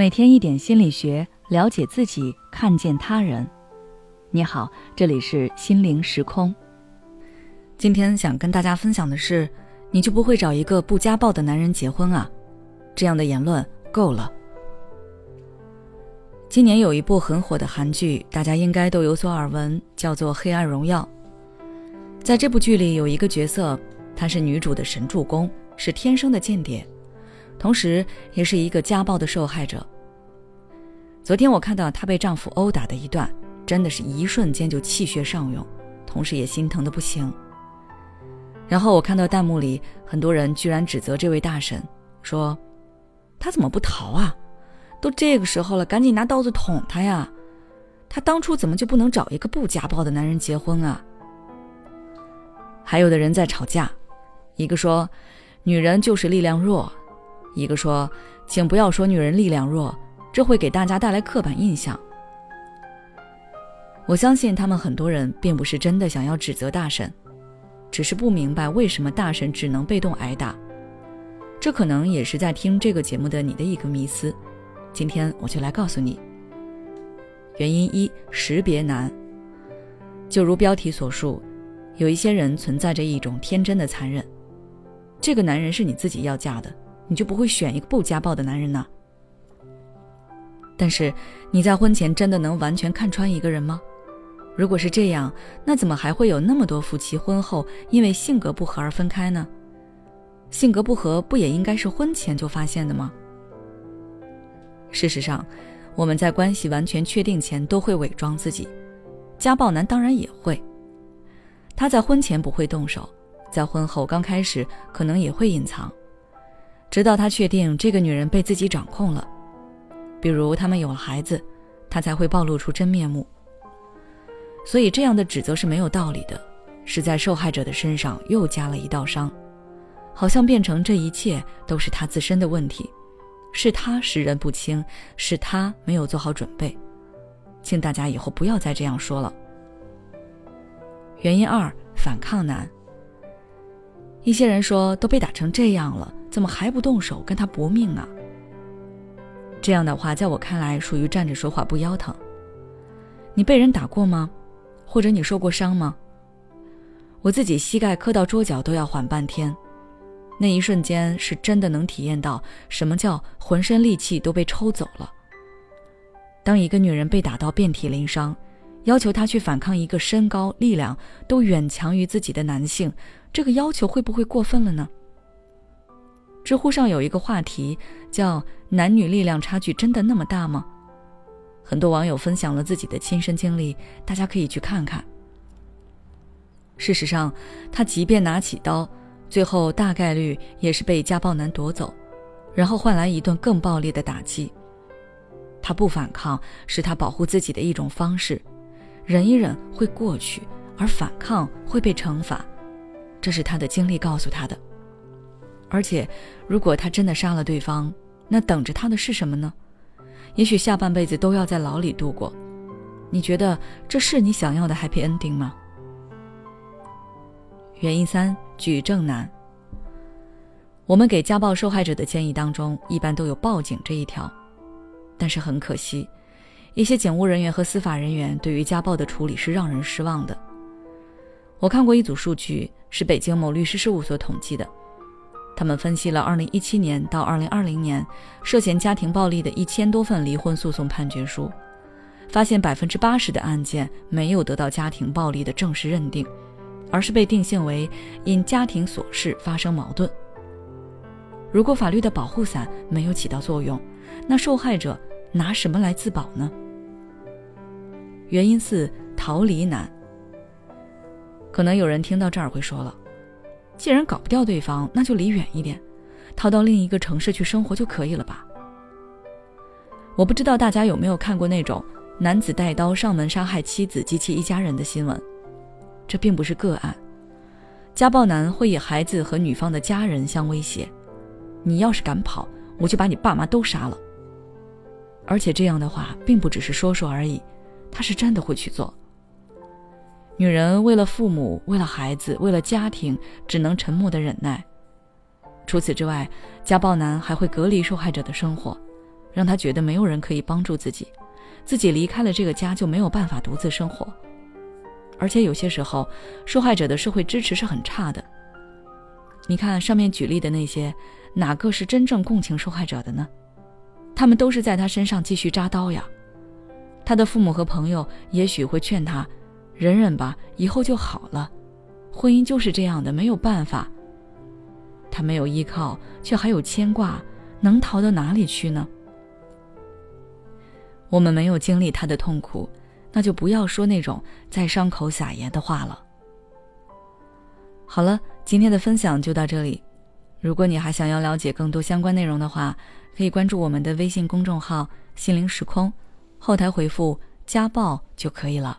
每天一点心理学，了解自己，看见他人。你好，这里是心灵时空。今天想跟大家分享的是，你就不会找一个不家暴的男人结婚啊？这样的言论够了。今年有一部很火的韩剧，大家应该都有所耳闻，叫做《黑暗荣耀》。在这部剧里，有一个角色，他是女主的神助攻，是天生的间谍。同时，也是一个家暴的受害者。昨天我看到她被丈夫殴打的一段，真的是一瞬间就气血上涌，同时也心疼的不行。然后我看到弹幕里很多人居然指责这位大婶，说：“他怎么不逃啊？都这个时候了，赶紧拿刀子捅他呀！他当初怎么就不能找一个不家暴的男人结婚啊？”还有的人在吵架，一个说：“女人就是力量弱。”一个说：“请不要说女人力量弱，这会给大家带来刻板印象。”我相信他们很多人并不是真的想要指责大神，只是不明白为什么大神只能被动挨打。这可能也是在听这个节目的你的一个迷思。今天我就来告诉你。原因一：识别难。就如标题所述，有一些人存在着一种天真的残忍。这个男人是你自己要嫁的。你就不会选一个不家暴的男人呢？但是你在婚前真的能完全看穿一个人吗？如果是这样，那怎么还会有那么多夫妻婚后因为性格不合而分开呢？性格不合不也应该是婚前就发现的吗？事实上，我们在关系完全确定前都会伪装自己，家暴男当然也会。他在婚前不会动手，在婚后刚开始可能也会隐藏。直到他确定这个女人被自己掌控了，比如他们有了孩子，他才会暴露出真面目。所以这样的指责是没有道理的，是在受害者的身上又加了一道伤，好像变成这一切都是他自身的问题，是他识人不清，是他没有做好准备。请大家以后不要再这样说了。原因二：反抗难。一些人说都被打成这样了。怎么还不动手跟他搏命啊？这样的话，在我看来属于站着说话不腰疼。你被人打过吗？或者你受过伤吗？我自己膝盖磕到桌角都要缓半天，那一瞬间是真的能体验到什么叫浑身力气都被抽走了。当一个女人被打到遍体鳞伤，要求她去反抗一个身高力量都远强于自己的男性，这个要求会不会过分了呢？知乎上有一个话题叫“男女力量差距真的那么大吗？”很多网友分享了自己的亲身经历，大家可以去看看。事实上，他即便拿起刀，最后大概率也是被家暴男夺走，然后换来一顿更暴力的打击。他不反抗是他保护自己的一种方式，忍一忍会过去，而反抗会被惩罚，这是他的经历告诉他的。而且，如果他真的杀了对方，那等着他的是什么呢？也许下半辈子都要在牢里度过。你觉得这是你想要的 happy ending 吗？原因三：举证难。我们给家暴受害者的建议当中，一般都有报警这一条，但是很可惜，一些警务人员和司法人员对于家暴的处理是让人失望的。我看过一组数据，是北京某律师事务所统计的。他们分析了2017年到2020年涉嫌家庭暴力的一千多份离婚诉讼判决书，发现百分之八十的案件没有得到家庭暴力的正式认定，而是被定性为因家庭琐事发生矛盾。如果法律的保护伞没有起到作用，那受害者拿什么来自保呢？原因四：逃离难。可能有人听到这儿会说了。既然搞不掉对方，那就离远一点，逃到另一个城市去生活就可以了吧？我不知道大家有没有看过那种男子带刀上门杀害妻子及其一家人的新闻，这并不是个案。家暴男会以孩子和女方的家人相威胁：“你要是敢跑，我就把你爸妈都杀了。”而且这样的话并不只是说说而已，他是真的会去做。女人为了父母，为了孩子，为了家庭，只能沉默的忍耐。除此之外，家暴男还会隔离受害者的生活，让他觉得没有人可以帮助自己，自己离开了这个家就没有办法独自生活。而且有些时候，受害者的社会支持是很差的。你看上面举例的那些，哪个是真正共情受害者的呢？他们都是在他身上继续扎刀呀。他的父母和朋友也许会劝他，忍忍吧，以后就好了。婚姻就是这样的，没有办法。他没有依靠，却还有牵挂，能逃到哪里去呢？我们没有经历他的痛苦，那就不要说那种在伤口撒盐的话了。好了，今天的分享就到这里。如果你还想要了解更多相关内容的话，可以关注我们的微信公众号“心灵时空”，后台回复“家暴”就可以了。